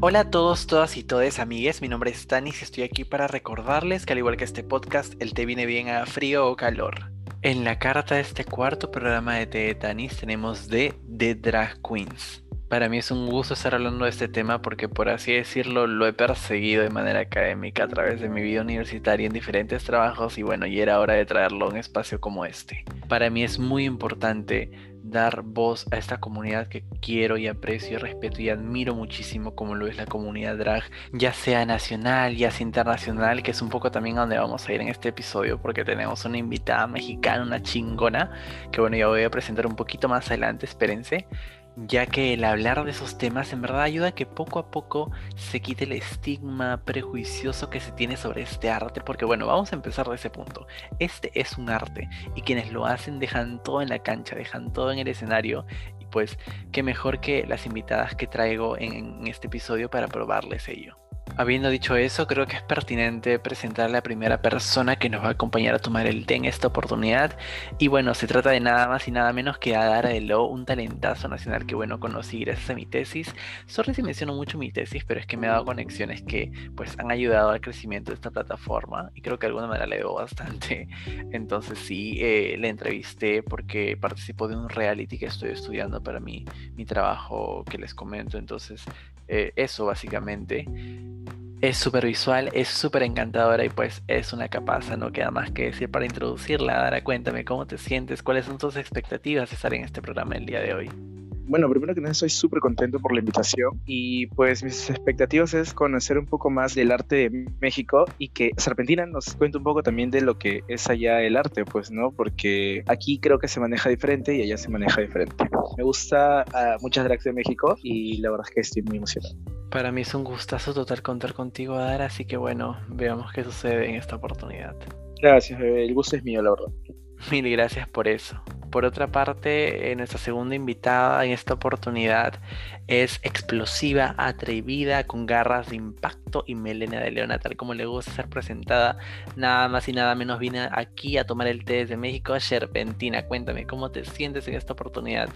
Hola a todos, todas y todes, amigues. Mi nombre es Tanis y estoy aquí para recordarles que al igual que este podcast, el té viene bien a frío o calor. En la carta de este cuarto programa de té de Tanis tenemos de The Drag Queens. Para mí es un gusto estar hablando de este tema porque por así decirlo lo he perseguido de manera académica a través de mi vida universitaria en diferentes trabajos y bueno, y era hora de traerlo a un espacio como este. Para mí es muy importante dar voz a esta comunidad que quiero y aprecio, respeto y admiro muchísimo como lo es la comunidad drag, ya sea nacional, ya sea internacional, que es un poco también a donde vamos a ir en este episodio porque tenemos una invitada mexicana, una chingona, que bueno, ya voy a presentar un poquito más adelante, espérense ya que el hablar de esos temas en verdad ayuda a que poco a poco se quite el estigma prejuicioso que se tiene sobre este arte, porque bueno, vamos a empezar de ese punto. Este es un arte y quienes lo hacen dejan todo en la cancha, dejan todo en el escenario y pues qué mejor que las invitadas que traigo en, este episodio para probarles ello. Habiendo dicho eso, creo que es pertinente presentar a la primera persona que nos va a acompañar a tomar el té en esta oportunidad. Y bueno, se trata de nada más y nada menos que Adara de Lo, un talentazo nacional que bueno conocí gracias a mi tesis. Sorry si menciono mucho mi tesis, pero es que me ha dado conexiones que pues han ayudado al crecimiento de esta plataforma y creo que alguna manera le debo bastante. Entonces sí, eh, le entrevisté porque participó de un reality que estoy estudiando para mi, mi trabajo que les comento. Entonces eh, eso básicamente. Es súper visual, es súper encantadora y pues es una capaza, no queda más que decir para introducirla. Dara, cuéntame cómo te sientes, cuáles son tus expectativas de estar en este programa el día de hoy. Bueno, primero que nada estoy súper contento por la invitación y pues mis expectativas es conocer un poco más del arte de México y que Serpentina nos cuente un poco también de lo que es allá el arte, pues, ¿no? Porque aquí creo que se maneja diferente y allá se maneja diferente. Me gusta uh, muchas drags de México y la verdad es que estoy muy emocionado. Para mí es un gustazo total contar contigo, Adara, así que bueno, veamos qué sucede en esta oportunidad. Gracias, bebé. el gusto es mío, la verdad. Mil gracias por eso. Por otra parte, eh, nuestra segunda invitada en esta oportunidad es explosiva, atrevida, con garras de impacto y melena de leona, tal como le gusta ser presentada. Nada más y nada menos viene aquí a tomar el té desde México, Serpentina. Cuéntame, ¿cómo te sientes en esta oportunidad?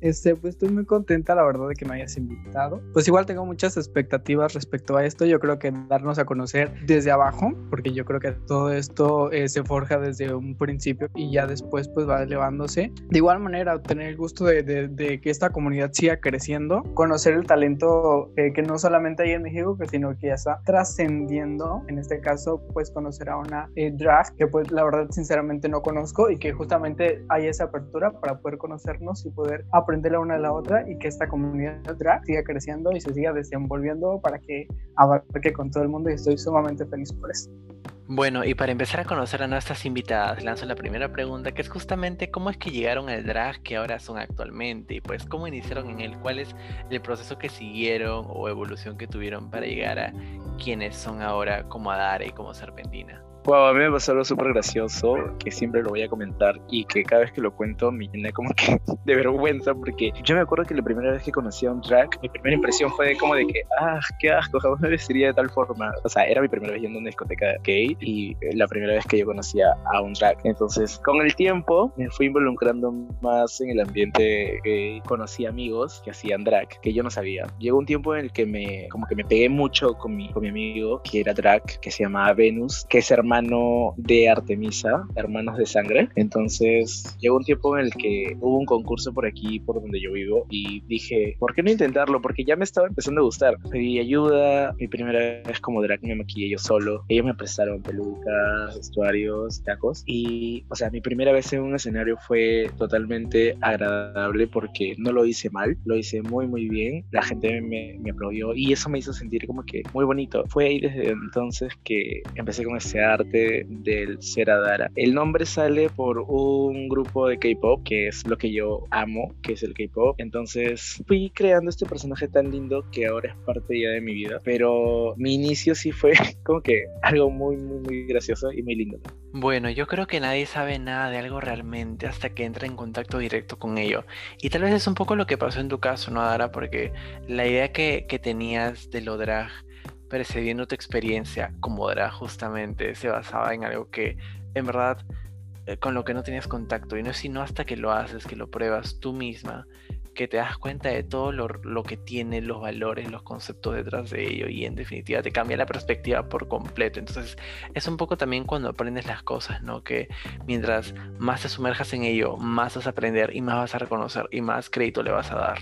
Este, pues estoy muy contenta, la verdad, de que me hayas invitado. Pues igual tengo muchas expectativas respecto a esto. Yo creo que darnos a conocer desde abajo, porque yo creo que todo esto eh, se forja desde un principio y ya después pues va elevándose. De igual manera, tener el gusto de, de, que esta comunidad siga creciendo, conocer el talento eh, que no solamente hay en México, sino que ya está trascendiendo. En este caso, pues conocer a una eh, drag que pues la verdad sinceramente no conozco y que justamente hay esa apertura para poder conocernos y poder aprender la una de la otra y que esta comunidad drag siga creciendo y se siga desenvolviendo para que abarque con todo el mundo y estoy sumamente feliz por eso. Bueno, y para empezar a conocer a nuestras invitadas, lanzo la primera pregunta, que es justamente cómo es que llegaron al drag que ahora son actualmente, y pues cómo iniciaron en él, cuál es el proceso que siguieron o evolución que tuvieron para llegar a quienes son ahora como Adara y como Serpentina. Wow, a mí me pasó algo súper gracioso que siempre lo voy a comentar y que cada vez que lo cuento me llena como que de vergüenza porque yo me acuerdo que la primera vez que conocí a un drag, mi primera impresión fue de como de que, ah, qué asco, jamás me vestiría de tal forma. O sea, era mi primera vez yendo a una discoteca gay y la primera vez que yo conocía a un drag. Entonces, con el tiempo me fui involucrando más en el ambiente gay. Conocí amigos que hacían drag que yo no sabía. Llegó un tiempo en el que me, como que me pegué mucho con mi, con mi amigo que era drag, que se llamaba Venus, que es hermano de Artemisa, Hermanos de Sangre. Entonces llegó un tiempo en el que hubo un concurso por aquí, por donde yo vivo, y dije, ¿por qué no intentarlo? Porque ya me estaba empezando a gustar. Pedí ayuda, mi primera vez como drag me maquillé yo solo. Ellos me prestaron pelucas, vestuarios, tacos. Y, o sea, mi primera vez en un escenario fue totalmente agradable porque no lo hice mal, lo hice muy, muy bien. La gente me, me aplaudió y eso me hizo sentir como que muy bonito. Fue ahí desde entonces que empecé con ese arte del Seradara. El nombre sale por un grupo de K-pop, que es lo que yo amo, que es el K-pop. Entonces fui creando este personaje tan lindo que ahora es parte ya de mi vida. Pero mi inicio sí fue como que algo muy, muy, muy gracioso y muy lindo. Bueno, yo creo que nadie sabe nada de algo realmente hasta que entra en contacto directo con ello. Y tal vez es un poco lo que pasó en tu caso, ¿no, Dara? Porque la idea que, que tenías de lo drag precediendo tu experiencia como drag justamente se basaba en algo que en verdad eh, con lo que no tenías contacto y no es sino hasta que lo haces, que lo pruebas tú misma, que te das cuenta de todo lo, lo, que tiene, los valores, los conceptos detrás de ello y en definitiva te cambia la perspectiva por completo. Entonces es un poco también cuando aprendes las cosas, ¿no? Que mientras más te sumerjas en ello, más vas a aprender y más vas a reconocer y más crédito le vas a dar.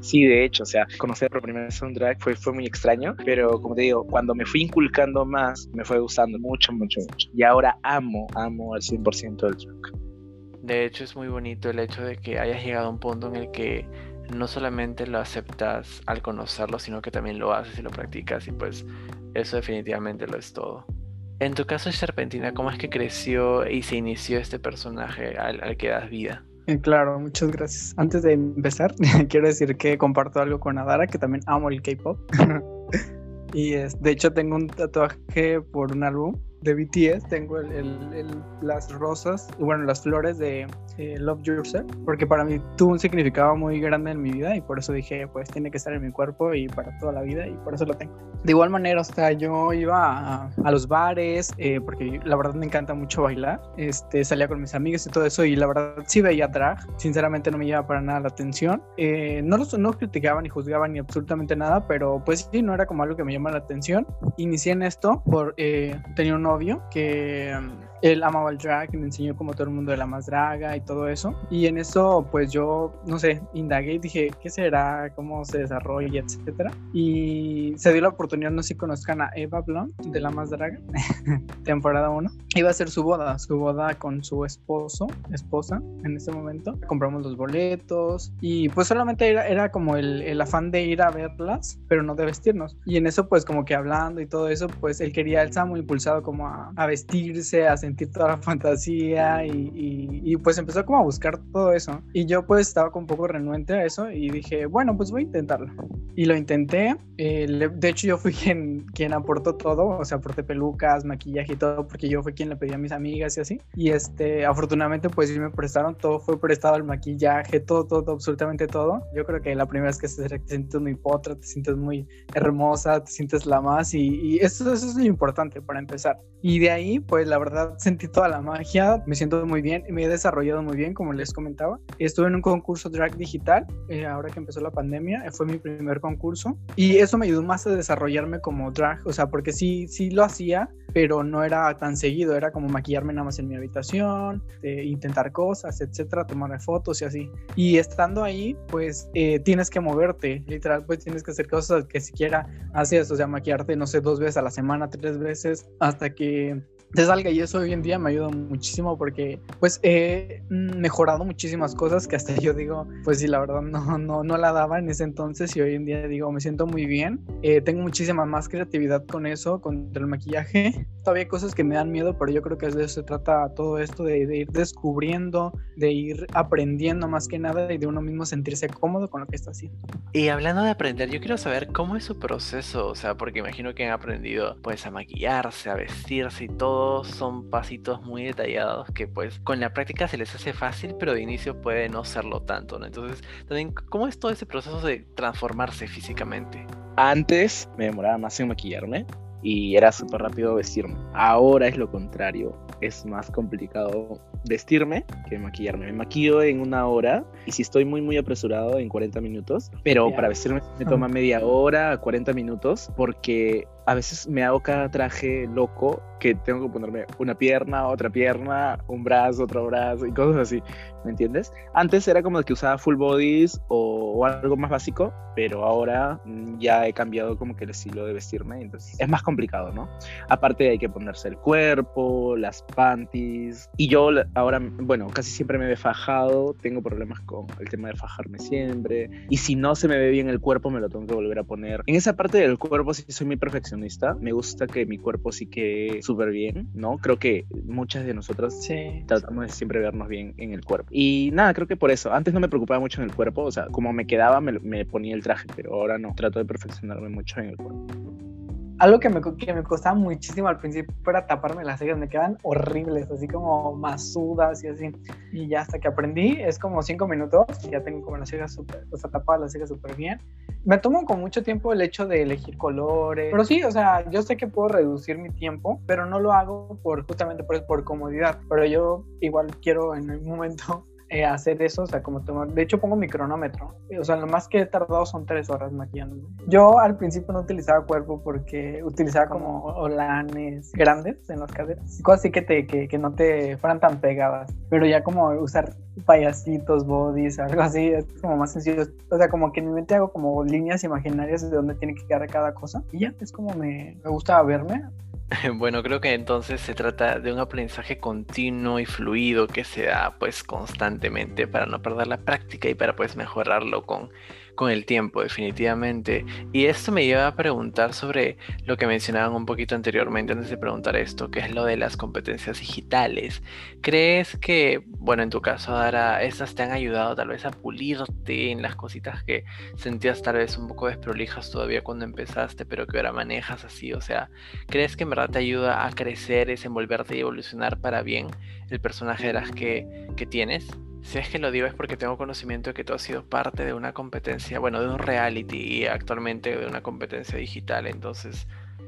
Sí, de hecho, o sea, conocer por primera vez soundtrack fue, fue muy extraño, pero como te digo, cuando me fui inculcando más, me fue gustando mucho, mucho, mucho. Y ahora amo, amo al 100% el track. De hecho, es muy bonito el hecho de que hayas llegado a un punto en el que no solamente lo aceptas al conocerlo, sino que también lo haces y lo practicas y pues eso definitivamente lo es todo. En tu caso, Serpentina, ¿cómo es que creció y se inició este personaje al que das vida? Claro, muchas gracias. Antes de empezar, quiero decir que comparto algo con Adara, que también amo el K-pop. y es, de hecho tengo un tatuaje por un álbum de BTS tengo las rosas, bueno, las flores de eh, Love Yourself, porque para mí tuvo un significado muy grande en mi vida y por eso dije, pues tiene que estar en mi cuerpo y para toda la vida y por eso lo tengo. De igual manera, o sea, yo iba a, los bares, eh, porque la verdad me encanta mucho bailar, este, salía con mis amigas y todo eso y la verdad sí veía drag, sinceramente no me llevaba para nada la atención, eh, no los no criticaban ni juzgaban ni absolutamente nada, pero pues sí, no era como algo que me llamaba la atención. Inicié en esto por, tenía un novio que él amaba el drag y me enseñó como todo el mundo de la más draga y todo eso. Y en eso, pues yo, no sé, indagué y dije, ¿qué será? ¿Cómo se desarrolla? Etcétera. Y se dio la oportunidad, no sé si conozcan a Eva Blond de la más draga, temporada 1. Iba a ser su boda, su boda con su esposo, esposa en ese momento. Compramos los boletos y pues solamente era, era como el, el afán de ir a verlas, pero no de vestirnos. Y en eso, pues como que hablando y todo eso, pues él quería, él estaba impulsado como a, a vestirse, a sentir toda la fantasía y, pues empezó como a buscar todo eso. Y yo pues estaba con un poco renuente a eso y dije, bueno, pues voy a intentarlo. Y lo intenté. Eh, de hecho yo fui quien, quien aportó todo, o sea, aporté pelucas, maquillaje y todo, porque yo fui quien le pedí a mis amigas y así. Y este, afortunadamente pues sí me prestaron, todo fue prestado el maquillaje, todo, todo, absolutamente todo. Yo creo que la primera vez que te sientes muy potra, te sientes muy hermosa, te sientes la más y, y eso, eso es lo importante para empezar. Y de ahí pues la verdad sentí toda la magia, me siento muy bien me he desarrollado muy bien, como les comentaba. Estuve en un concurso drag digital, eh, ahora que empezó la pandemia, eh, fue mi primer concurso y eso me ayudó más a desarrollarme como drag, o sea, porque sí, sí lo hacía, pero no era tan seguido, era como maquillarme nada más en mi habitación, eh, intentar cosas, etcétera, tomarme fotos y así. Y estando ahí, pues tienes que moverte, literal, pues tienes que hacer cosas que siquiera hacías, o sea, maquillarte, no sé, dos veces a la semana, tres veces, hasta que te salga y eso hoy en día me ayuda muchísimo porque pues he mejorado muchísimas cosas que hasta yo digo pues sí la verdad no, no, no la daba en ese entonces y hoy en día digo me siento muy bien. Eh, tengo muchísima más creatividad con eso con el maquillaje. Todavía hay cosas que me dan miedo pero yo creo que de eso se trata todo esto de, de, ir descubriendo de ir aprendiendo más que nada y de uno mismo sentirse cómodo con lo que está haciendo. Y hablando de aprender yo quiero saber cómo es su proceso o sea porque imagino que han aprendido pues a maquillarse a vestirse y todo son pasitos muy detallados que pues con la práctica se les hace fácil, pero de inicio puede no serlo tanto, ¿no? Entonces, también, ¿cómo es todo ese proceso de transformarse físicamente? Antes me demoraba más en maquillarme y era súper rápido vestirme. Ahora es lo contrario, es más complicado vestirme que maquillarme. Me maquillo en una hora y si estoy muy muy apresurado en 40 minutos, pero para vestirme me toma media hora, 40 minutos, porque a veces me hago cada traje loco que tengo que ponerme una pierna, otra pierna, un brazo, otro brazo y cosas así, ¿me entiendes? Antes era como que usaba full bodies o, algo más básico, pero ahora mm, ya he cambiado como que el estilo de vestirme, entonces es más complicado, ¿no? Aparte hay que ponerse el cuerpo, las panties, y yo ahora, bueno, casi siempre me he fajado, tengo problemas con el tema de fajarme siempre, y si no se me ve bien el cuerpo me lo tengo que volver a poner. En esa parte del cuerpo sí soy muy perfeccionista me gusta que mi cuerpo sí quede súper bien, ¿no? Creo que muchas de nosotras tratamos de siempre vernos bien en el cuerpo. Y nada, creo que por eso. Antes no me preocupaba mucho en el cuerpo, o sea, como me quedaba, me, me ponía el traje, pero ahora no. Trato de perfeccionarme mucho en el cuerpo algo que me, que me costaba muchísimo al principio era taparme las cejas, me quedan horribles, así como masudas y así. Y ya hasta que aprendí, es como cinco minutos, y ya tengo como las cejas súper, o sea, tapadas las cejas súper bien. Me tomo con mucho tiempo el hecho de elegir colores, pero sí, o sea, yo sé que puedo reducir mi tiempo, pero no lo hago por justamente por, por comodidad, pero yo igual quiero en algún momento eh, hacer eso, o sea, como tomar, de hecho pongo mi cronómetro, o sea, lo más que he tardado son tres horas maquillándome. Yo al principio no utilizaba cuerpo porque utilizaba como olanes grandes en las caderas, cosas así que, te, que, que no te fueran tan pegadas, pero ya como usar payasitos, bodies, algo así, es como más sencillo. O sea, como que en mi mente hago como líneas imaginarias de dónde tiene que quedar cada cosa. Y ya, es como me, me gusta verme. Bueno, creo que entonces se trata de un aprendizaje continuo y fluido que se da pues constantemente para no perder la práctica y para pues mejorarlo con con el tiempo, definitivamente. Y esto me lleva a preguntar sobre lo que mencionaban un poquito anteriormente antes de preguntar esto, que es lo de las competencias digitales. ¿Crees que, bueno, en tu caso, Dara, estas te han ayudado tal vez a pulirte en las cositas que sentías tal vez un poco desprolijas todavía cuando empezaste, pero que ahora manejas así? O sea, ¿crees que en verdad te ayuda a crecer, desenvolverte y evolucionar para bien el personaje de las que, que tienes? Si es que lo digo es porque tengo conocimiento de que tú has sido parte de una competencia, bueno, de un reality y actualmente de una competencia digital, entonces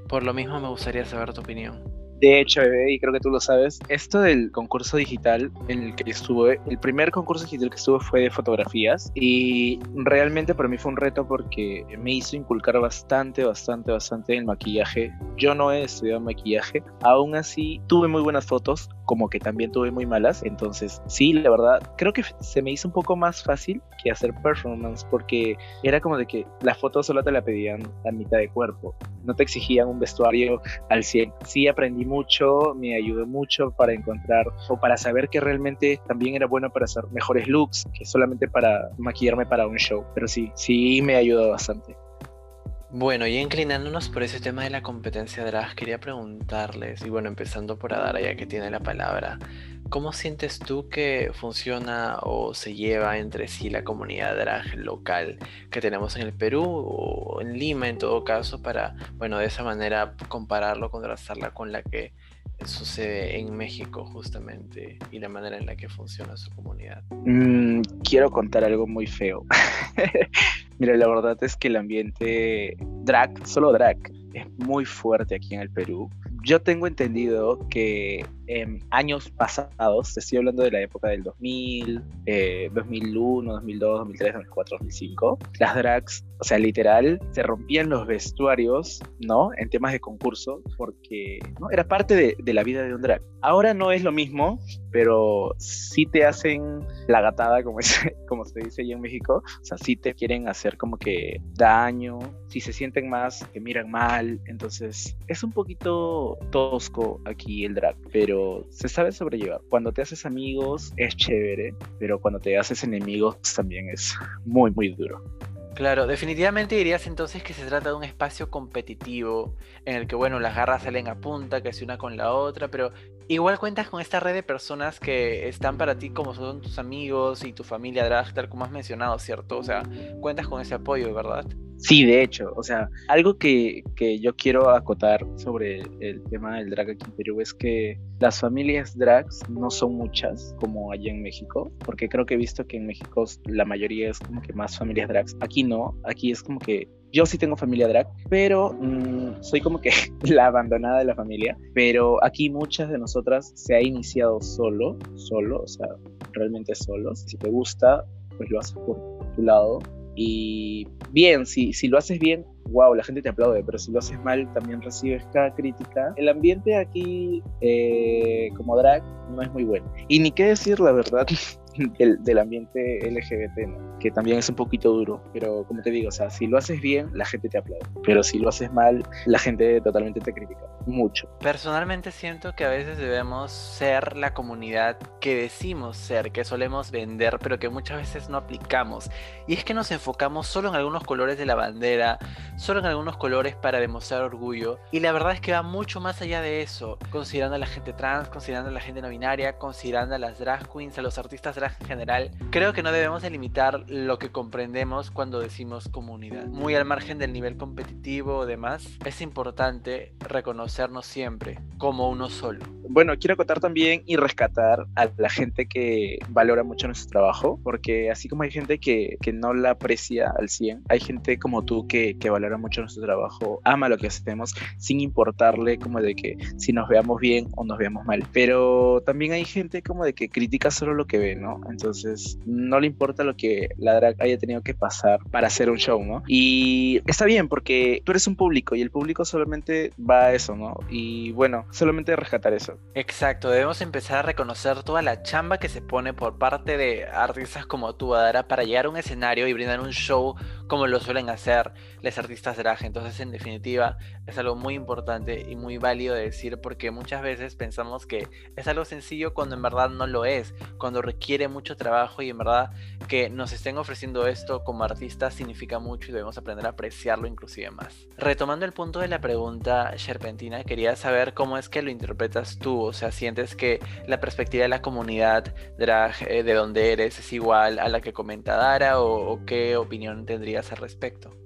por lo mismo me gustaría saber tu opinión. De hecho, bebé, y creo que tú lo sabes, esto del concurso digital en el que estuve, el primer concurso digital que estuve fue de fotografías y realmente para mí fue un reto porque me hizo inculcar bastante, bastante, bastante el maquillaje. Yo no he estudiado maquillaje, aún así tuve muy buenas fotos, como que también tuve muy malas, entonces sí, la verdad, creo que se me hizo un poco más fácil que hacer performance porque era como de que la foto solo te la pedían a mitad de cuerpo, no te exigían un vestuario al 100. Sí aprendí mucho, me ayudó mucho para encontrar o para saber que realmente también era bueno para hacer mejores looks que solamente para maquillarme para un show. Pero sí, sí me ayudó bastante. Bueno, y inclinándonos por ese tema de la competencia drag, quería preguntarles, y bueno, empezando por Adara ya que tiene la palabra, ¿Cómo sientes tú que funciona o se lleva entre sí la comunidad drag local que tenemos en el Perú o en Lima en todo caso para, bueno, de esa manera compararlo, contrastarla con la que sucede en México justamente y la manera en la que funciona su comunidad? Mm, quiero contar algo muy feo. Mira, la verdad es que el ambiente drag, solo drag, es muy fuerte aquí en el Perú. Yo tengo entendido que en años pasados, te estoy hablando de la época del 2000, 2001, 2002, 2003, 2004, 2005, las drags, o sea, literal, se rompían los vestuarios, ¿no? En temas de concurso, porque ¿no? era parte de, de, la vida de un drag. Ahora no es lo mismo, pero sí te hacen la gatada, como, es, como se dice allá en México, o sea, sí te quieren hacer como que daño, si se sienten más, te miran mal, entonces es un poquito tosco aquí el drag, pero se sabe sobrellevar. Cuando te haces amigos es chévere, pero cuando te haces enemigos también es muy, muy duro. Claro, definitivamente dirías entonces que se trata de un espacio competitivo en el que, bueno, las garras salen a punta, que se una con la otra, pero igual cuentas con esta red de personas que están para ti como son tus amigos y tu familia drag, tal como has mencionado, ¿cierto? O sea, cuentas con ese apoyo, ¿verdad? Sí, de hecho, o sea, algo que, que yo quiero acotar sobre el, tema del drag aquí en Perú es que las familias drags no son muchas como allá en México, porque creo que he visto que en México la mayoría es como que más familias drags. Aquí no, aquí es como que yo sí tengo familia drag, pero mmm, soy como que la abandonada de la familia. Pero aquí muchas de nosotras se ha iniciado solo, solo, o sea, realmente solos. Si te gusta, pues lo haces por tu lado y bien, si, si lo haces bien, wow, la gente te aplaude, pero si lo haces mal, también recibes cada crítica. El ambiente aquí, eh, como drag, no es muy bueno. Y ni qué decir la verdad, del, del, ambiente LGBT, que también es un poquito duro, pero como te digo, o sea, si lo haces bien, la gente te aplaude, pero si lo haces mal, la gente totalmente te critica, mucho. Personalmente siento que a veces debemos ser la comunidad que decimos ser, que solemos vender, pero que muchas veces no aplicamos. Y es que nos enfocamos solo en algunos colores de la bandera, solo en algunos colores para demostrar orgullo, y la verdad es que va mucho más allá de eso, considerando a la gente trans, considerando a la gente no binaria, considerando a las drag queens, a los artistas en general, creo que no debemos delimitar lo que comprendemos cuando decimos comunidad. Muy al margen del nivel competitivo o demás, es importante reconocernos siempre como uno solo. Bueno, quiero acotar también y rescatar a la gente que valora mucho nuestro trabajo, porque así como hay gente que, que no la aprecia al 100, hay gente como tú que, que valora mucho nuestro trabajo, ama lo que hacemos, sin importarle como de que si nos veamos bien o nos veamos mal. Pero también hay gente como de que critica solo lo que ve, ¿no? Entonces, no le importa lo que la drag haya tenido que pasar para hacer un show, ¿no? Y está bien porque tú eres un público y el público solamente va a eso, ¿no? Y bueno, solamente rescatar eso. Exacto, debemos empezar a reconocer toda la chamba que se pone por parte de artistas como tú, Adara, para llegar a un escenario y brindar un show como lo suelen hacer los artistas drag. Entonces, en definitiva, es algo muy importante y muy válido de decir porque muchas veces pensamos que es algo sencillo cuando en verdad no lo es, cuando requiere mucho trabajo y en verdad que nos estén ofreciendo esto como artistas significa mucho y debemos aprender a apreciarlo inclusive más. Retomando el punto de la pregunta, Sherpentina, quería saber cómo es que lo interpretas tú, o sea, sientes que la perspectiva de la comunidad drag eh, de donde eres es igual a la que comenta Dara o qué opinión tendrías al respecto.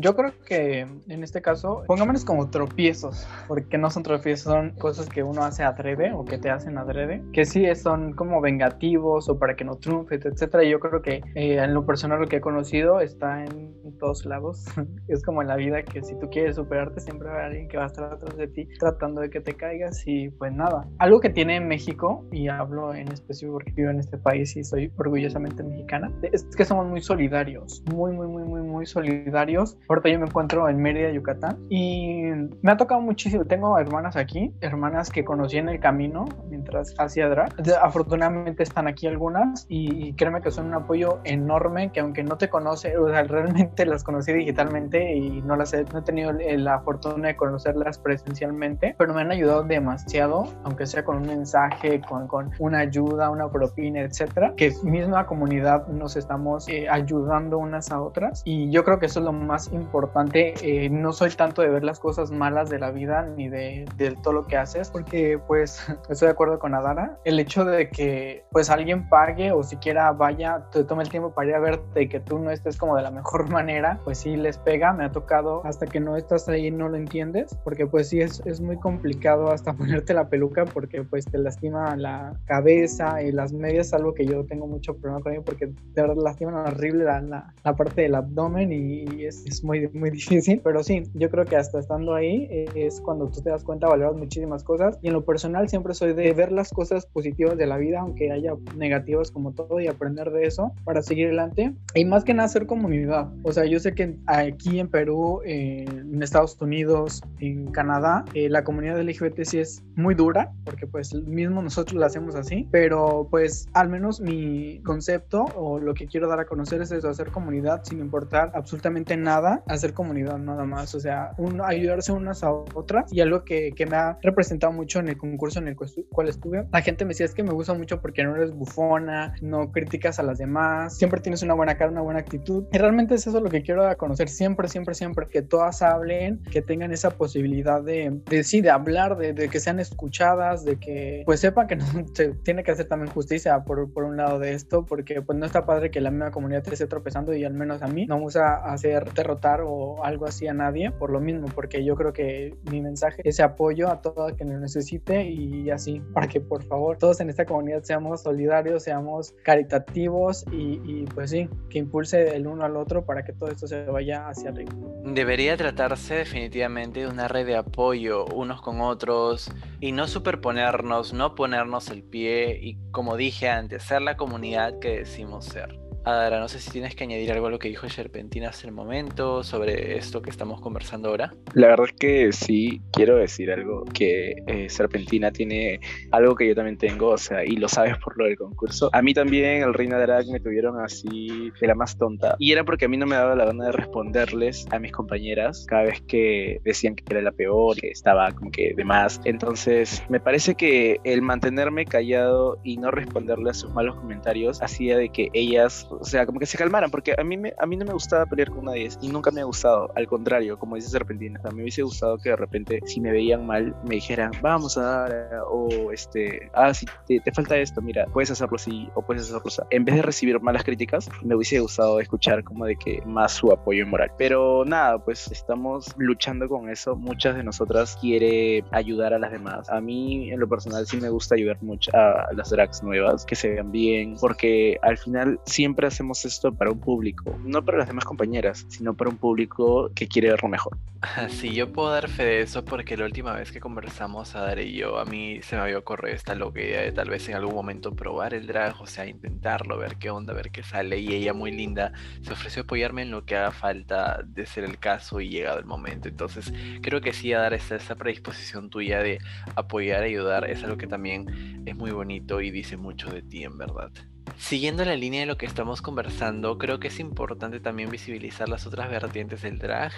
Yo creo que en este caso, pongámonos como tropiezos, porque no son tropiezos, son cosas que uno hace adrede o que te hacen adrede, que sí son como vengativos o para que no triunfes, etcétera. Yo creo que eh, en lo personal lo que he conocido está en todos lados. es como en la vida que si tú quieres superarte, siempre haber alguien que va a estar atrás de ti tratando de que te caigas y pues nada. Algo que tiene México, y hablo en específico porque vivo en este país y soy orgullosamente mexicana, es que somos muy solidarios, muy, muy, muy, muy, muy solidarios Ahorita yo me encuentro en Mérida, Yucatán, y me ha tocado muchísimo. Tengo hermanas aquí, hermanas que conocí en el camino mientras hacía drag. Afortunadamente están aquí algunas y, créeme que son un apoyo enorme que aunque no te conoce, o sea, realmente las conocí digitalmente y no las he, no he tenido la fortuna de conocerlas presencialmente, pero me han ayudado demasiado, aunque sea con un mensaje, con, con una ayuda, una propina, etcétera, que misma comunidad nos estamos eh, ayudando unas a otras y yo creo que eso es lo más importante importante. Eh, no soy tanto de ver las cosas malas de la vida ni de, todo lo que haces, porque pues estoy de acuerdo con Adara. El hecho de que pues alguien pague o siquiera vaya, te tome el tiempo para ir a verte y que tú no estés como de la mejor manera, pues sí les pega. Me ha tocado hasta que no estás ahí no lo entiendes, porque pues sí es, es muy complicado hasta ponerte la peluca porque pues te lastima la cabeza y las medias, algo que yo tengo mucho problema con ello porque de verdad lastiman horrible la, la, parte del abdomen y es, es muy, muy difícil, pero sí, yo creo que hasta estando ahí eh, es cuando tú te das cuenta, valoras muchísimas cosas. Y en lo personal siempre soy de ver las cosas positivas de la vida, aunque haya negativas como todo y aprender de eso para seguir adelante. Y más que nada ser comunidad, o sea, yo sé que aquí en Perú, en Estados Unidos, en Canadá, eh, la comunidad LGBT sí es muy dura, porque pues mismo nosotros la hacemos así, pero pues al menos mi concepto o lo que quiero dar a conocer es eso, hacer comunidad sin importar absolutamente nada hacer comunidad nada más, o sea, ayudarse unas a otras. Y algo que, que, me ha representado mucho en el concurso en el cual estuve, la gente me decía es que me gusta mucho porque no eres bufona, no criticas a las demás, siempre tienes una buena cara, una buena actitud y realmente es eso lo que quiero conocer siempre, siempre, siempre, que todas hablen, que tengan esa posibilidad de, de sí, de hablar, de, de, que sean escuchadas, de que pues sepan que no se tiene que hacer también justicia por, por un lado de esto, porque pues no está padre que la misma comunidad te esté tropezando y al menos a mí no me gusta hacer derrotar o algo así a nadie por lo mismo, porque yo creo que mi mensaje es apoyo a todo que lo necesite y así, para que por favor todos en esta comunidad seamos solidarios, seamos caritativos y, y pues sí, que impulse el uno al otro para que todo esto se vaya hacia arriba. Debería tratarse definitivamente de una red de apoyo unos con otros y no superponernos, no ponernos el pie y como dije antes, ser la comunidad que decimos ser. Adara, no sé si tienes que añadir algo a lo que dijo Sherpentina hace el momento sobre esto que estamos conversando ahora. La verdad es que sí, quiero decir algo, que eh, Serpentina tiene algo que yo también tengo, o sea, y lo sabes por lo del concurso. A mí también el Reina Drag me tuvieron así de la más tonta. Y era porque a mí no me daba la gana de responderles a mis compañeras cada vez que decían que era la peor, que estaba como que de más. Entonces, me parece que el mantenerme callado y no responderle a sus malos comentarios hacía de que ellas o sea, como que se calmaran, porque a mí, me, a mí no me gustaba pelear con nadie y nunca me ha gustado, al contrario, como dice Serpentina, a mí me hubiese gustado que de repente, si me veían mal, me dijeran, vamos a dar, o este, ah, si te, falta esto, mira, puedes hacerlo así o puedes hacerlo así. En vez de recibir malas críticas, me hubiese gustado escuchar como de que más su apoyo moral. Pero nada, pues estamos luchando con eso. Muchas de nosotras quiere ayudar a las demás. A mí, en lo personal, sí me gusta ayudar mucho a las drags nuevas, que se vean bien, porque al final siempre siempre hacemos esto para un público, no para las demás compañeras, sino para un público que quiere verlo mejor. Sí, yo puedo dar fe de eso porque la última vez que conversamos, Adare y yo, a mí se me había ocurrido esta loca idea de tal vez en algún momento probar el drag, o sea, intentarlo, ver qué onda, ver qué sale. Y ella, muy linda, se ofreció a apoyarme en lo que haga falta de ser el caso y llegado el momento. Entonces, creo que sí, a dar esa, esa predisposición tuya de apoyar, ayudar, es algo que también es muy bonito y dice mucho de ti, en verdad. Siguiendo la línea de lo que estamos conversando, creo que es importante también visibilizar las otras vertientes del drag,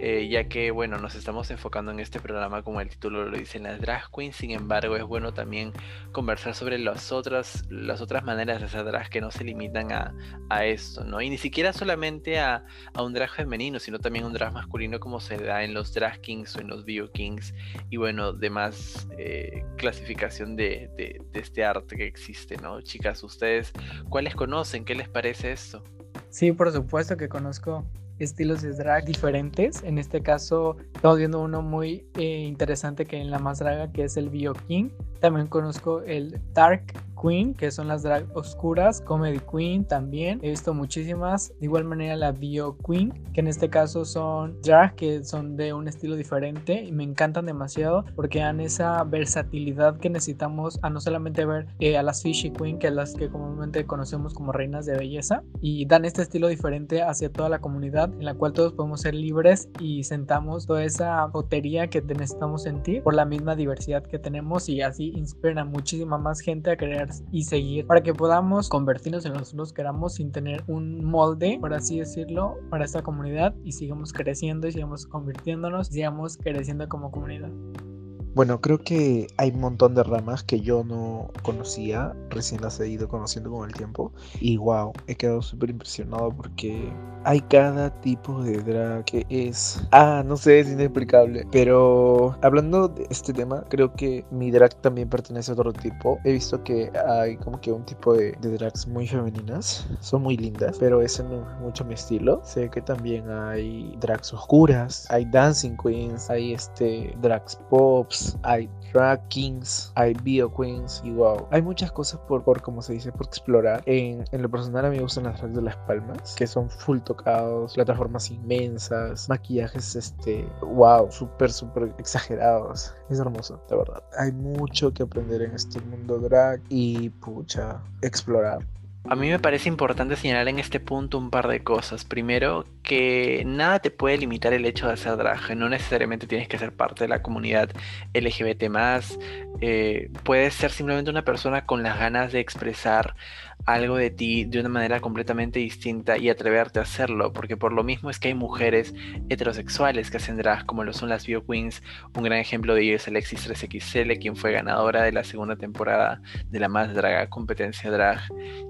eh, ya que, bueno, nos estamos enfocando en este programa como el título lo dice en las drag queens, sin embargo es bueno también conversar sobre las otras, las otras maneras de hacer drag que no se limitan a, a esto, ¿no? Y ni siquiera solamente a, a, un drag femenino, sino también un drag masculino como se da en los drag kings o en los bio kings y bueno, demás eh, clasificación de, de, de este arte que existe, ¿no? Chicas, ustedes ¿Cuáles conocen? ¿Qué les parece esto? Sí, por supuesto que conozco estilos de drag diferentes. En este caso, estamos viendo uno muy eh, interesante que en la más draga, que es el Bio King. También conozco el Dark Queen, que son las drag oscuras, Comedy Queen también. He visto muchísimas. De igual manera la Bio Queen, que en este caso son drag que son de un estilo diferente y me encantan demasiado porque dan esa versatilidad que necesitamos a no solamente ver eh, a las Fishy Queen, que las que comúnmente conocemos como reinas de belleza, y dan este estilo diferente hacia toda la comunidad en la cual todos podemos ser libres y sentamos toda esa botería que necesitamos sentir por la misma diversidad que tenemos y así inspiran a muchísima más gente a querer y seguir para que podamos convertirnos en lo que queramos sin tener un molde, por así decirlo, para esta comunidad y sigamos creciendo y sigamos convirtiéndonos, sigamos creciendo como comunidad. Bueno, creo que hay un montón de ramas que yo no conocía, recién las he ido conociendo con el tiempo. Y wow, he quedado súper impresionado porque hay cada tipo de drag que es. Ah, no sé, es inexplicable. Pero hablando de este tema, creo que mi drag también pertenece a otro tipo. He visto que hay como que un tipo de, de drags muy femeninas, son muy lindas, pero ese no es mucho mi estilo. Sé que también hay drags oscuras, hay dancing queens, hay este drags pops hay drag kings, hay bio queens y wow. Hay muchas cosas por, por como se dice, por explorar. En, en lo personal a mí me gustan las drags de las palmas, que son full tocados, plataformas inmensas, maquillajes, este, wow, súper, súper exagerados. Es hermoso, de verdad. Hay mucho que aprender en este mundo drag y pucha, explorar. A mí me parece importante señalar en este punto un par de cosas. Primero, que nada te puede limitar el hecho de hacer drag. No necesariamente tienes que ser parte de la comunidad LGBT. Eh, puedes ser simplemente una persona con las ganas de expresar algo de ti de una manera completamente distinta y atreverte a hacerlo, porque por lo mismo es que hay mujeres heterosexuales que hacen drag, como lo son las Bio Queens. Un gran ejemplo de ello es Alexis 3XL, quien fue ganadora de la segunda temporada de la más draga competencia drag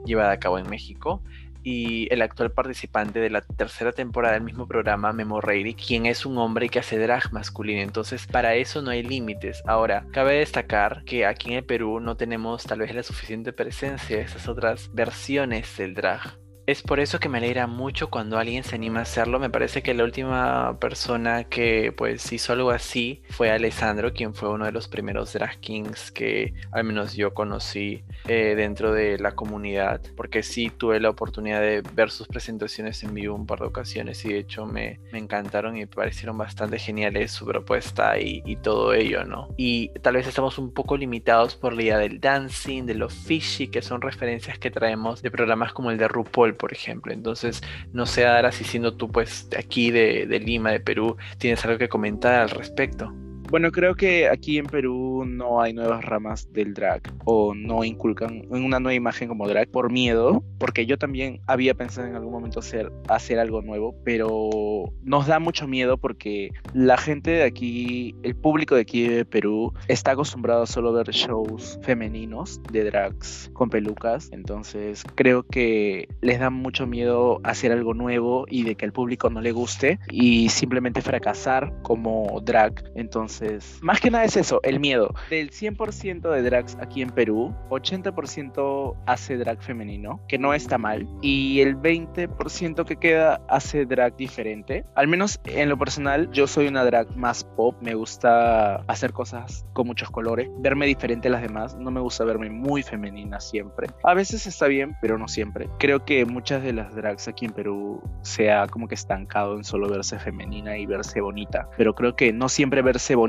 llevada a cabo en México y el actual participante de la tercera temporada del mismo programa, Memo Reiri, quien es un hombre que hace drag masculino. Entonces, para eso no hay límites. Ahora, cabe destacar que aquí en el Perú no tenemos tal vez la suficiente presencia de esas otras versiones del drag. Es por eso que me alegra mucho cuando alguien se anima a hacerlo. Me parece que la última persona que pues hizo algo así fue Alessandro, quien fue uno de los primeros drag kings que al menos yo conocí eh, dentro de la comunidad. Porque sí tuve la oportunidad de ver sus presentaciones en vivo un par de ocasiones y de hecho me, me encantaron y parecieron bastante geniales su propuesta y, y, todo ello, ¿no? Y tal vez estamos un poco limitados por la idea del dancing, de lo fishy, que son referencias que traemos de programas como el de RuPaul por ejemplo. Entonces, no sé, Ara, si siendo tú pues aquí de Lima, de Perú, tienes algo que comentar al respecto. Bueno, creo que aquí en Perú no hay nuevas ramas del drag o no inculcan una nueva imagen como drag por miedo, porque yo también había pensado en algún momento hacer, hacer algo nuevo, pero nos da mucho miedo porque la gente de aquí, el público de aquí de Perú, está acostumbrado a solo ver shows femeninos de drags con pelucas, entonces creo que les da mucho miedo hacer algo nuevo y de que al público no le guste y simplemente fracasar como drag, entonces más que nada es eso, el miedo. contado. Del 100% de drags aquí en Perú, 80% hace drag femenino, que no está mal, y el 20% que queda hace drag diferente. Al menos en lo personal, yo soy una drag más pop, me gusta hacer cosas con muchos colores, verme diferente a las demás, no me gusta verme muy femenina siempre. A veces está bien, pero no siempre. Creo que muchas de las drags aquí en Perú se ha como que estancado en solo verse femenina y verse bonita, pero creo que no siempre verse bonita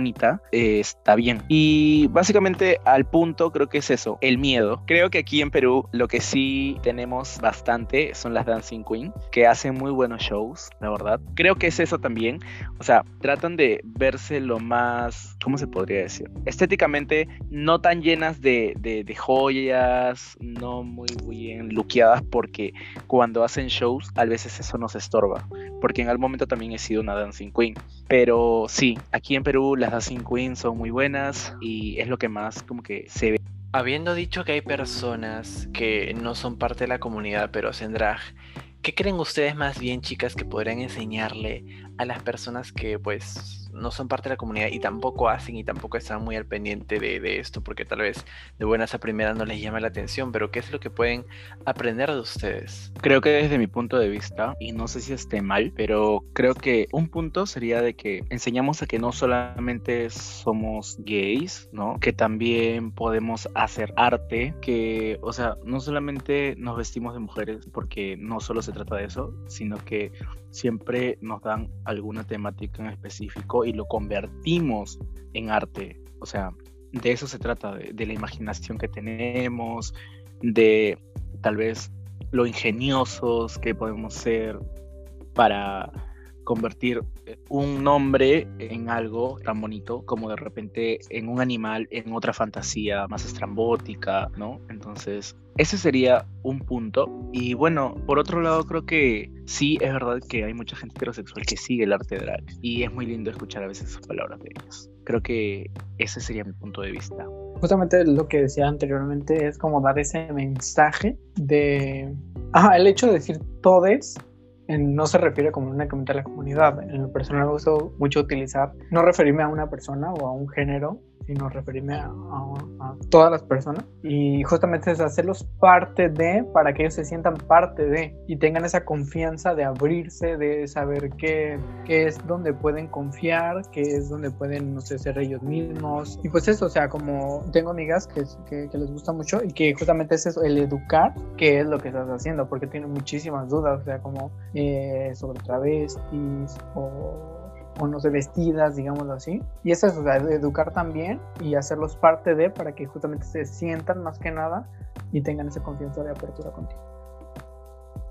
eh, está bien. Y básicamente al punto creo que es eso, el miedo. Creo que aquí en Perú lo que sí tenemos bastante son las Dancing Queen, que hacen muy buenos shows, la verdad. Creo que es eso también. O sea, tratan de verse lo más, ¿cómo se podría decir? Estéticamente no tan llenas de, de, de joyas, no muy bien luqueadas, porque cuando hacen shows a veces eso nos estorba. Porque en algún momento también he sido una Dancing Queen. Pero sí, aquí en Perú las Dancing Queen son muy buenas y es lo que más como que se ve. Habiendo dicho que hay personas que no son parte de la comunidad pero hacen drag, ¿qué creen ustedes más bien chicas que podrían enseñarle a las personas que pues no son parte de la comunidad y tampoco hacen y tampoco están muy al pendiente de, de, esto porque tal vez de buenas a primeras no les llama la atención, pero ¿qué es lo que pueden aprender de ustedes? Creo que desde mi punto de vista, y no sé si esté mal, pero creo que un punto sería de que enseñamos a que no solamente somos gays, ¿no? Que también podemos hacer arte, que, o sea, no solamente nos vestimos de mujeres porque no solo se trata de eso, sino que siempre nos dan alguna temática en específico y lo convertimos en arte. O sea, de eso se trata, de, de, la imaginación que tenemos, de tal vez lo ingeniosos que podemos ser para convertir un nombre en algo tan bonito como de repente en un animal, en otra fantasía más estrambótica, ¿no? Entonces, ese sería un punto. Y bueno, por otro lado, creo que sí es verdad que hay mucha gente heterosexual que sigue el arte drag y es muy lindo escuchar a veces sus palabras de ellos. Creo que ese sería mi punto de vista. Justamente lo que decía anteriormente es como dar ese mensaje de... Ajá, el hecho de decir todes no se refiere como a la comunidad. En lo personal me gusta mucho utilizar, no referirme a una persona o a un género, sino referirme a, a, a, todas las personas. Y justamente es hacerlos parte de, para que ellos se sientan parte de y tengan esa confianza de abrirse, de saber qué, qué es donde pueden confiar, qué es donde pueden, no sé, ser ellos mismos. Y pues eso, o sea, como tengo amigas que, que, que les gusta mucho y que justamente es eso, el educar qué es lo que estás haciendo, porque tienen muchísimas dudas, o sea, como eh, sobre travestis o o no sé, vestidas, digámoslo así. Y eso es, o sea, educar también y hacerlos parte de para que justamente se sientan más que nada y tengan esa confianza de apertura contigo.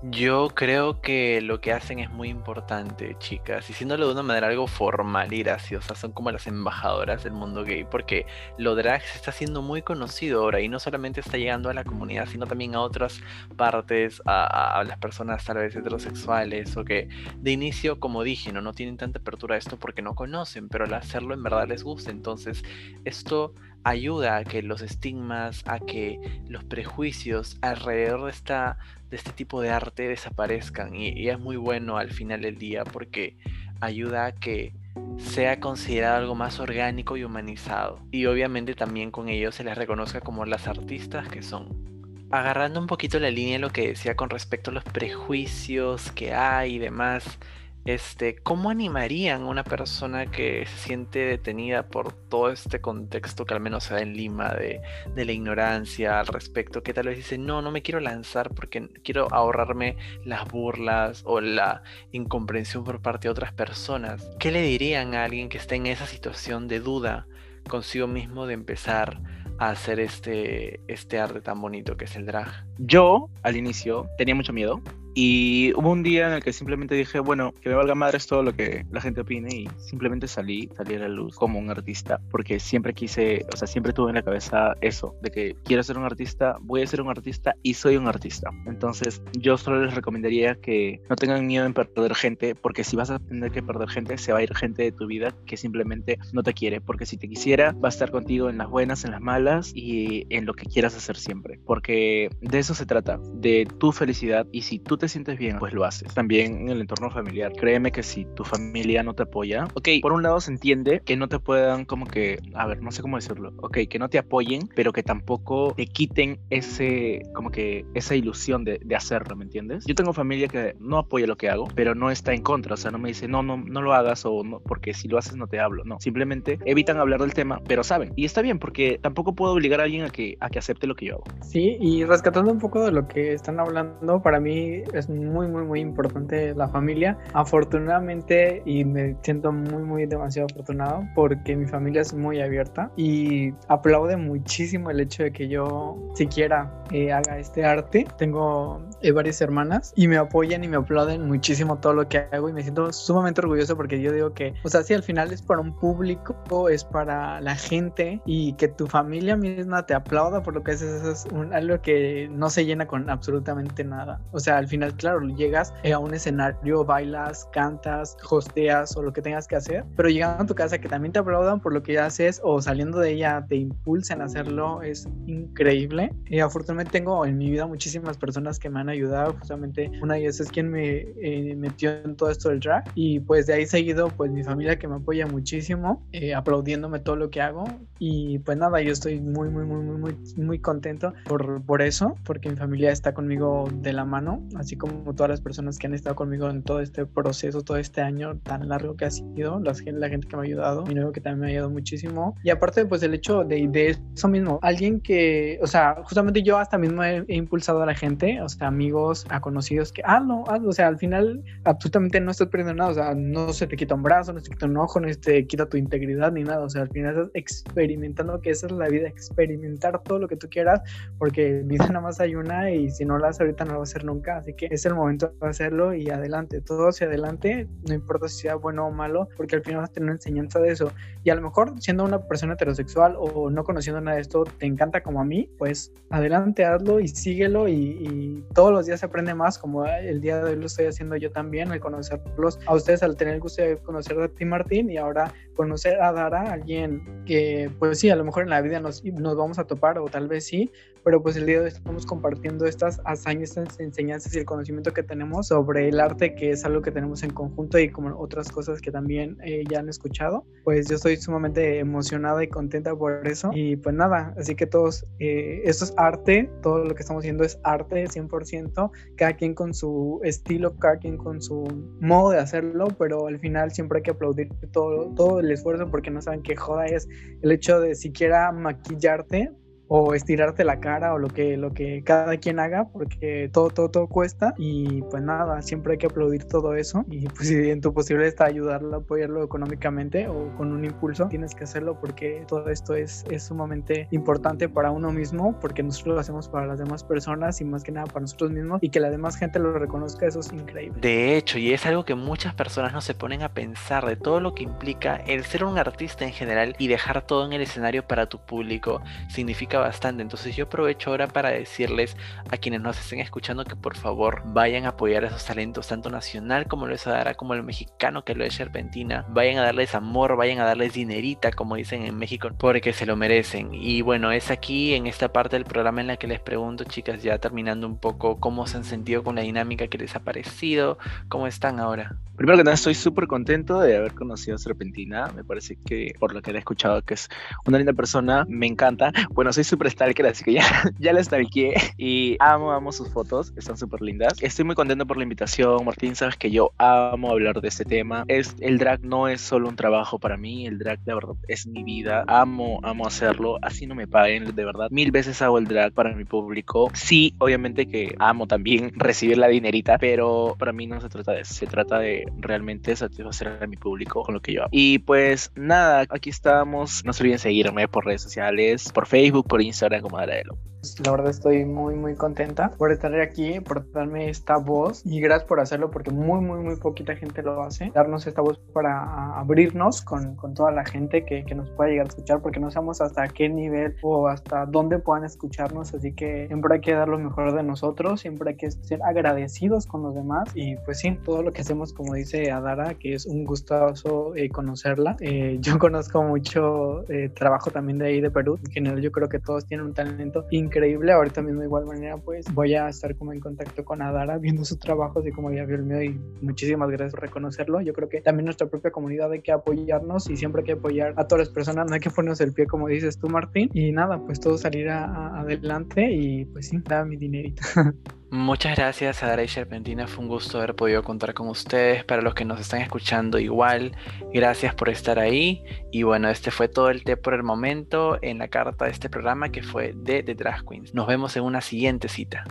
Yo creo que lo que hacen es muy importante, chicas, y siéndolo de una manera algo formal y graciosa, son como las embajadoras del mundo gay, porque lo drag se está haciendo muy conocido ahora y no solamente está llegando a la comunidad, sino también a otras partes, a, a las personas tal vez heterosexuales o que de inicio, como dije, no, no tienen tanta apertura a esto porque no conocen, pero al hacerlo en verdad les gusta. Entonces, esto ayuda a que los estigmas, a que los prejuicios alrededor de esta de este tipo de arte desaparezcan y, y, es muy bueno al final del día porque ayuda a que sea considerado algo más orgánico y humanizado y obviamente también con ello se les reconozca como las artistas que son. Agarrando un poquito la línea de lo que decía con respecto a los prejuicios que hay y demás, este, ¿cómo animarían a una persona que se siente detenida por todo este contexto que al menos se da en Lima de, de, la ignorancia al respecto? Que tal vez dice, no, no me quiero lanzar porque quiero ahorrarme las burlas o la incomprensión por parte de otras personas. ¿Qué le dirían a alguien que está en esa situación de duda consigo mismo de empezar a hacer este, este arte tan bonito que es el drag? Yo, al inicio, tenía mucho miedo y hubo un día en el que simplemente dije, bueno, que me valga madres todo lo que la gente opine y simplemente salí, salí a la luz como un artista, porque siempre quise, o sea, siempre tuve en la cabeza eso, de que quiero ser un artista, voy a ser un artista y soy un artista. Entonces, yo solo les recomendaría que no tengan miedo en perder gente, porque si vas a tener que perder gente, se va a ir gente de tu vida que simplemente no te quiere, porque si te quisiera, va a estar contigo en las buenas, en las malas y en lo que quieras hacer siempre, porque de eso se trata, de tu felicidad y si tú te te sientes bien, pues lo haces. También en el entorno familiar. Créeme que si tu familia no te apoya, ok, por un lado se entiende que no te puedan como que, a ver, no sé cómo decirlo, ok, que no te apoyen, pero que tampoco te quiten ese, como que, esa ilusión de, de hacerlo, ¿me entiendes? Yo tengo familia que no apoya lo que hago, pero no está en contra, o sea, no me dice, no, no, no lo hagas o no, porque si lo haces no te hablo, no, simplemente evitan hablar del tema, pero saben, y está bien, porque tampoco puedo obligar a alguien a que, a que acepte lo que yo hago. Sí, y rescatando un poco de lo que están hablando, para mí es muy, muy, muy importante la familia. Afortunadamente, y me siento muy, muy demasiado afortunado porque mi familia es muy abierta y aplaude muchísimo el hecho de que yo siquiera eh, haga este arte. Tengo eh, varias hermanas y me apoyan y me aplauden muchísimo todo lo que hago y me siento sumamente orgulloso porque yo digo que, o sea, si al final es para un público, es para la gente y que tu familia misma te aplauda por lo que haces, eso es un, algo que no se llena con absolutamente nada. O sea, al final, claro, llegas eh, a un escenario, bailas, cantas, hosteas o lo que tengas que hacer, pero llegando a tu casa que también te aplaudan por lo que haces o saliendo de ella te impulsen a hacerlo es increíble. Y afortunadamente tengo en mi vida muchísimas personas que me han ayudado, justamente una de ellas es quien me eh, metió en todo esto del drag y pues de ahí seguido pues mi familia que me apoya muchísimo, eh, aplaudiéndome todo lo que hago y pues nada, yo estoy muy, muy, muy, muy, muy contento por, por eso, porque mi familia está conmigo de la mano, así como todas las personas que han estado conmigo en todo este proceso, todo este año tan largo que ha sido, la, la gente que me ha ayudado, mi novio que también me ha ayudado muchísimo. Y aparte, pues el hecho de, de eso mismo, alguien que, o sea, justamente yo hasta mismo he, he, impulsado a la gente, o sea, amigos, a conocidos que, ah, no, o sea, al final absolutamente no estás perdiendo nada, o sea, no se te quita un brazo, no se te quita un ojo, no se te quita tu integridad ni nada, o sea, al final estás experimentando que esa es la vida, experimentar todo lo que tú quieras, porque vida nada más hay una y si no la haces ahorita no lo va a hacer nunca, así que es el momento de hacerlo y adelante, todo hacia adelante, no importa si sea bueno o malo, porque al final vas a tener una enseñanza de eso. Y a lo mejor siendo una persona heterosexual o no conociendo nada de esto, te encanta como a mí, pues adelante, hazlo y síguelo y, y todos los días se aprende más, como el día de hoy lo estoy haciendo yo también, al conocerlos a ustedes, al tener el gusto de conocer a ti Martín y ahora conocer a Dara, alguien que pues sí, a lo mejor en la vida nos, nos vamos a topar o tal vez sí, pero pues el día de hoy estamos compartiendo estas hazañas, estas enseñanzas y el conocimiento que tenemos sobre el arte, que es algo que tenemos en conjunto y como otras cosas que también eh, ya han escuchado, pues yo estoy sumamente emocionada y contenta por eso. Y pues nada, así que todos, eh, esto es arte, todo lo que estamos haciendo es arte 100%, cada quien con su estilo, cada quien con su modo de hacerlo, pero al final siempre hay que aplaudir todo, todo el esfuerzo porque no saben qué joda es el hecho de siquiera maquillarte o estirarte la cara o lo que, lo que cada quien haga, porque todo, todo, todo cuesta y pues nada, siempre hay que aplaudir todo eso y pues si en tu posible está ayudarlo, apoyarlo económicamente o con un impulso, tienes que hacerlo porque todo esto es, es sumamente importante para uno mismo, porque nosotros lo hacemos para las demás personas y más que nada para nosotros mismos y que la demás gente lo reconozca, eso es increíble. De hecho, y es algo que muchas personas no se ponen a pensar de todo lo que implica el ser un artista en general y dejar todo en el escenario para tu público, significa bastante. Entonces yo aprovecho ahora para decirles a quienes nos estén escuchando que por favor vayan a apoyar a esos talentos, tanto nacional como lo es Adara, como el mexicano que lo es Argentina. Vayan a darles amor, vayan a darles dinerita, como dicen en México, porque se lo merecen. Y bueno, es aquí en esta parte del programa en la que les pregunto, chicas, ya terminando un poco, cómo se han sentido con la dinámica que les ha parecido, cómo están ahora. Primero que nada, estoy súper contento de haber conocido a Serpentina. Me parece que, por lo que he escuchado, que es una linda persona. Me encanta. Bueno, soy súper stalker, así que ya, ya la stalkeé. Y amo, amo sus fotos. Están súper lindas. Estoy muy contento por la invitación. Martín, sabes que yo amo hablar de este tema. Es, el drag no es solo un trabajo para mí. El drag, de verdad, es mi vida. Amo, amo hacerlo. Así no me paguen, de verdad. Mil veces hago el drag para mi público. Sí, obviamente que amo también recibir la dinerita, pero para mí no se trata de eso. Se trata de realmente satisfacer a mi público con lo que yo hago. Y pues nada, aquí estamos. No se olviden seguirme por redes sociales, por Facebook, por Instagram como Aradelo. La verdad estoy muy muy contenta por estar aquí, por darme esta voz y gracias por hacerlo porque muy muy muy poquita gente lo hace. Darnos esta voz para abrirnos con, con toda la gente que, que, nos pueda llegar a escuchar porque no sabemos hasta qué nivel o hasta dónde puedan escucharnos. Así que siempre hay que dar lo mejor de nosotros, siempre hay que ser agradecidos con los demás y pues sí, todo lo que hacemos como dice Adara, que es un gustoso eh, conocerla. Eh, yo conozco mucho eh, trabajo también de ahí de Perú. En general yo creo que todos tienen un talento increíble increíble. Ahorita mismo, de igual manera, pues voy a estar como en contacto con Adara viendo su trabajo, así como ya vio el mío. Y muchísimas gracias por reconocerlo. Yo creo que también nuestra propia comunidad hay que apoyarnos y siempre hay que apoyar a todas las personas. No hay que ponernos el pie, como dices tú, Martín. Y nada, pues todo salir adelante y pues sí, da mi dinerito. Muchas gracias a y Serpentina, fue un gusto haber podido contar con ustedes. Para los que nos están escuchando igual, gracias por estar ahí. Y bueno, este fue todo el té por el momento en la carta de este programa que fue de The Drag Queens. Nos vemos en una siguiente cita.